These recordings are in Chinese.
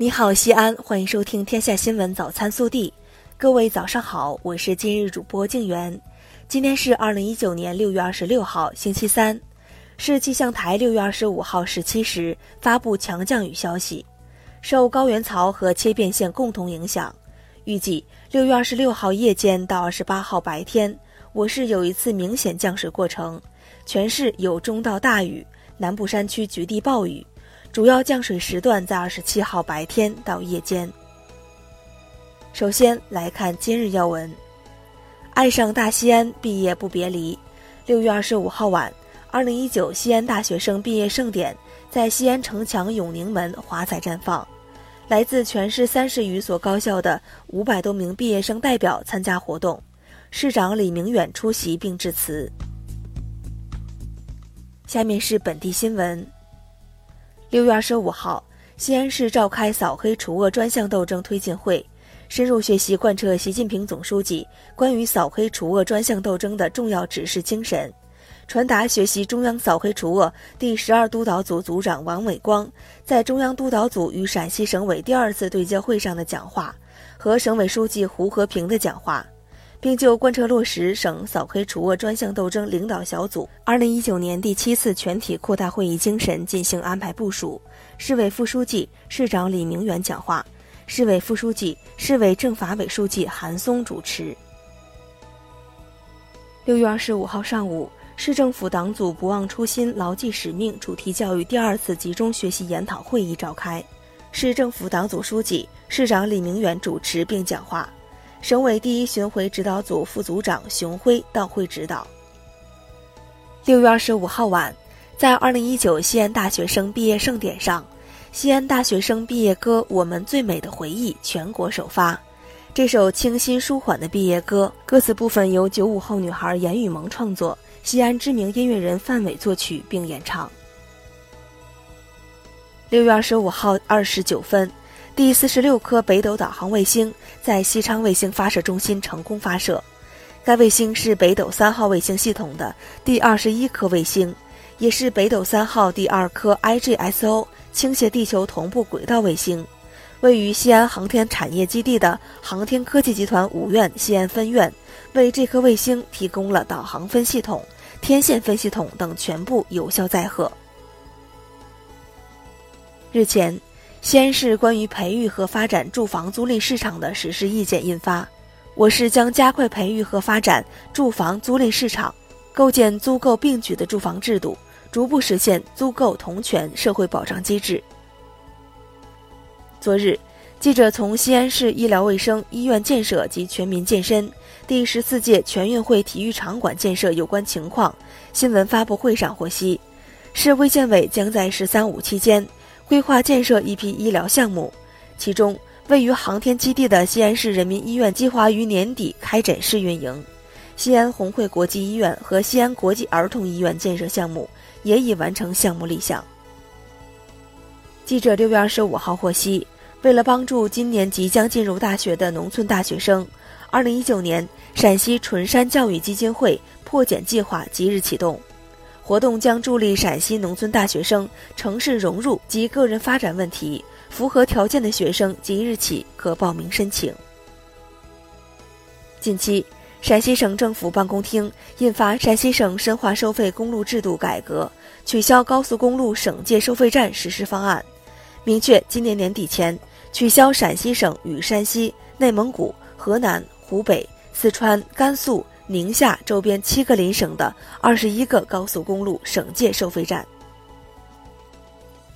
你好，西安，欢迎收听《天下新闻早餐速递》。各位早上好，我是今日主播静媛。今天是二零一九年六月二十六号，星期三。市气象台六月二十五号十七时发布强降雨消息，受高原槽和切变线共同影响，预计六月二十六号夜间到二十八号白天，我市有一次明显降水过程，全市有中到大雨，南部山区局地暴雨。主要降水时段在二十七号白天到夜间。首先来看今日要闻：爱上大西安，毕业不别离。六月二十五号晚，二零一九西安大学生毕业盛典在西安城墙永宁门华彩绽放，来自全市三十余所高校的五百多名毕业生代表参加活动，市长李明远出席并致辞。下面是本地新闻。六月二十五号，西安市召开扫黑除恶专项斗争推进会，深入学习贯彻习近平总书记关于扫黑除恶专项斗争的重要指示精神，传达学习中央扫黑除恶第十二督导组组长王伟光在中央督导组与陕西省委第二次对接会上的讲话和省委书记胡和平的讲话。并就贯彻落实省扫黑除恶专项斗争领导小组二零一九年第七次全体扩大会议精神进行安排部署。市委副书记、市长李明远讲话，市委副书记、市委政法委书记韩松主持。六月二十五号上午，市政府党组“不忘初心、牢记使命”主题教育第二次集中学习研讨会议召开，市政府党组书记、市长李明远主持并讲话。省委第一巡回指导组副组长熊辉到会指导。六月二十五号晚，在二零一九西安大学生毕业盛典上，西安大学生毕业歌《我们最美的回忆》全国首发。这首清新舒缓的毕业歌，歌词部分由九五后女孩严雨萌创作，西安知名音乐人范伟作曲并演唱。六月二十五号二十九分。第四十六颗北斗导航卫星在西昌卫星发射中心成功发射，该卫星是北斗三号卫星系统的第二十一颗卫星，也是北斗三号第二颗 IGSO 倾斜地球同步轨道卫星。位于西安航天产业基地的航天科技集团五院西安分院，为这颗卫星提供了导航分系统、天线分系统等全部有效载荷。日前。西安市关于培育和发展住房租赁市场的实施意见印发，我市将加快培育和发展住房租赁市场，构建租购并举的住房制度，逐步实现租购同权社会保障机制。昨日，记者从西安市医疗卫生医院建设及全民健身第十四届全运会体育场馆建设有关情况新闻发布会上获悉，市卫健委将在“十三五”期间。规划建设一批医疗项目，其中位于航天基地的西安市人民医院计划于年底开展试运营，西安红会国际医院和西安国际儿童医院建设项目也已完成项目立项。记者六月二十五号获悉，为了帮助今年即将进入大学的农村大学生，二零一九年陕西纯山教育基金会破茧计划即日启动。活动将助力陕西农村大学生城市融入及个人发展问题，符合条件的学生即日起可报名申请。近期，陕西省政府办公厅印发《陕西省深化收费公路制度改革，取消高速公路省界收费站实施方案》，明确今年年底前取消陕西省与山西、内蒙古、河南、湖北、四川、甘肃。宁夏周边七个邻省的二十一个高速公路省界收费站。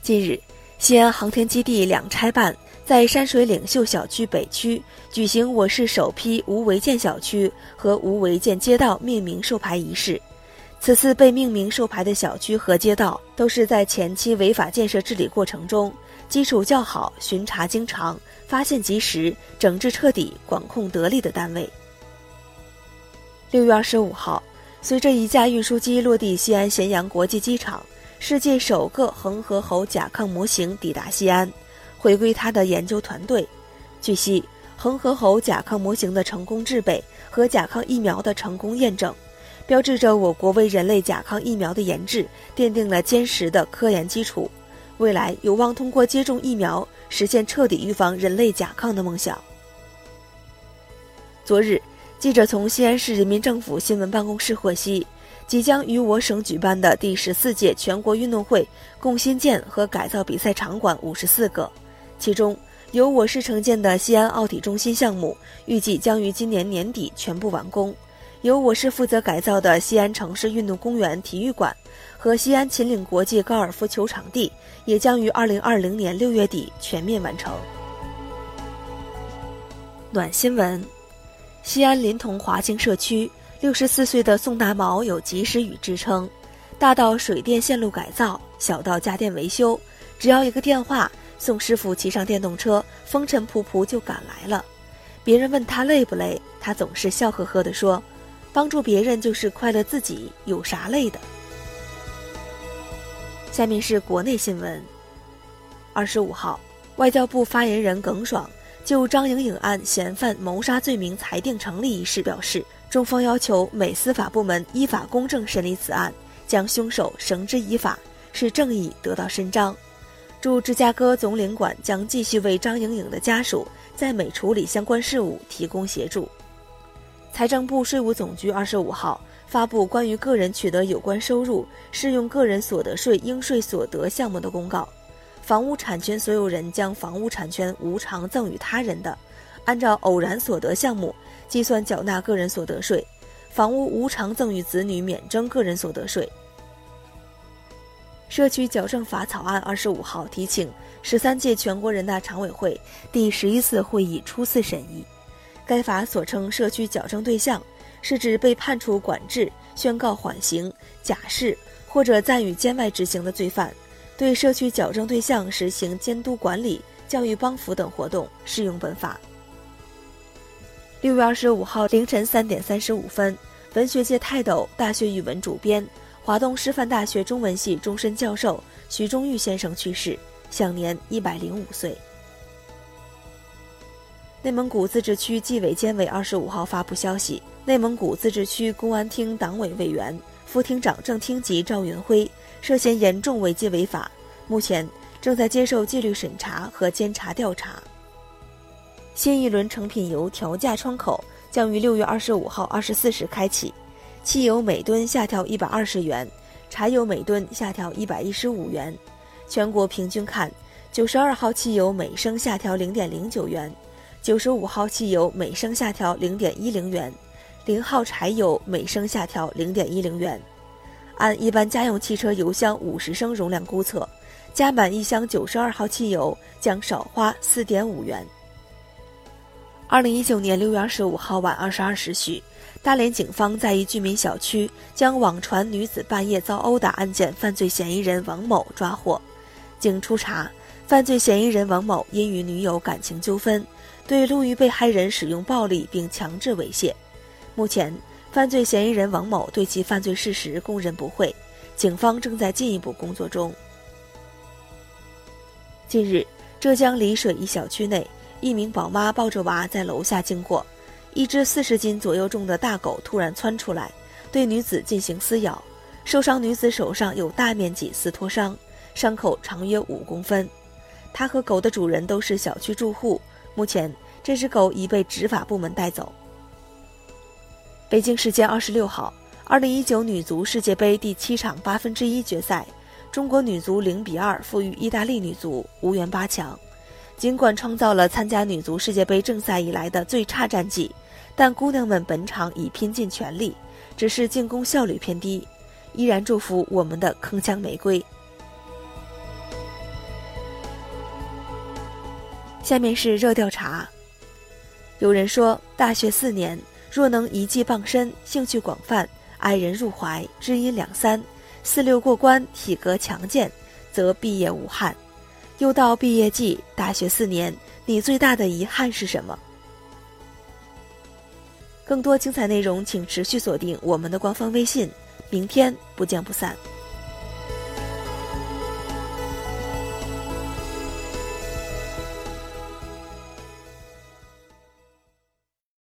近日，西安航天基地两拆办在山水领袖小区北区举行我市首批无违建小区和无违建街道命名授牌仪式。此次被命名授牌的小区和街道，都是在前期违法建设治理过程中基础较好、巡查经常、发现及时、整治彻底、管控得力的单位。六月二十五号，随着一架运输机落地西安咸阳国际机场，世界首个恒河猴甲亢模型抵达西安，回归它的研究团队。据悉，恒河猴甲亢模型的成功制备和甲亢疫苗的成功验证，标志着我国为人类甲亢疫苗的研制奠定了坚实的科研基础，未来有望通过接种疫苗实现彻底预防人类甲亢的梦想。昨日，记者从西安市人民政府新闻办公室获悉，即将于我省举办的第十四届全国运动会共新建和改造比赛场馆五十四个，其中由我市承建的西安奥体中心项目，预计将于今年年底全部完工；由我市负责改造的西安城市运动公园体育馆和西安秦岭国际高尔夫球场地，也将于二零二零年六月底全面完成。暖新闻。西安临潼华清社区，六十四岁的宋大毛有及时雨支撑，大到水电线路改造，小到家电维修，只要一个电话，宋师傅骑上电动车，风尘仆仆就赶来了。别人问他累不累，他总是笑呵呵地说：“帮助别人就是快乐自己，有啥累的？”下面是国内新闻。二十五号，外交部发言人耿爽。就张莹颖案嫌犯谋杀罪名裁定成立一事表示，中方要求美司法部门依法公正审理此案，将凶手绳之以法，使正义得到伸张。驻芝加哥总领馆将继续为张莹颖的家属在美处理相关事务提供协助。财政部税务总局二十五号发布关于个人取得有关收入适用个人所得税应税所得项目的公告。房屋产权所有人将房屋产权无偿赠与他人的，按照偶然所得项目计算缴纳个人所得税；房屋无偿赠与子女免征个人所得税。社区矫正法草案二十五号提请十三届全国人大常委会第十一次会议初次审议。该法所称社区矫正对象，是指被判处管制、宣告缓刑、假释或者暂予监外执行的罪犯。对社区矫正对象实行监督管理、教育帮扶等活动，适用本法。六月二十五号凌晨三点三十五分，文学界泰斗、大学语文主编、华东师范大学中文系终身教授徐中玉先生去世，享年一百零五岁。内蒙古自治区纪委监委二十五号发布消息，内蒙古自治区公安厅党委委员。副厅长郑厅级赵云辉涉嫌严重违纪违法，目前正在接受纪律审查和监察调查。新一轮成品油调价窗口将于六月二十五号二十四时开启，汽油每吨下调一百二十元，柴油每吨下调一百一十五元。全国平均看，九十二号汽油每升下调零点零九元，九十五号汽油每升下调零点一零元。零号柴油每升下调零点一零元，按一般家用汽车油箱五十升容量估测，加满一箱九十二号汽油将少花四点五元。二零一九年六月二十五号晚二十二时许，大连警方在一居民小区将网传女子半夜遭殴打案件犯罪嫌疑人王某抓获。经初查，犯罪嫌疑人王某因与女友感情纠纷，对路遇被害人使用暴力并强制猥亵。目前，犯罪嫌疑人王某对其犯罪事实供认不讳，警方正在进一步工作中。近日，浙江丽水一小区内，一名宝妈抱着娃在楼下经过，一只四十斤左右重的大狗突然窜出来，对女子进行撕咬，受伤女子手上有大面积撕脱伤，伤口长约五公分。她和狗的主人都是小区住户，目前这只狗已被执法部门带走。北京时间二十六号，二零一九女足世界杯第七场八分之一决赛，中国女足零比二负于意大利女足，无缘八强。尽管创造了参加女足世界杯正赛以来的最差战绩，但姑娘们本场已拼尽全力，只是进攻效率偏低。依然祝福我们的铿锵玫瑰。下面是热调查。有人说，大学四年。若能一技傍身，兴趣广泛，爱人入怀，知音两三，四六过关，体格强健，则毕业无憾。又到毕业季，大学四年，你最大的遗憾是什么？更多精彩内容，请持续锁定我们的官方微信。明天不见不散。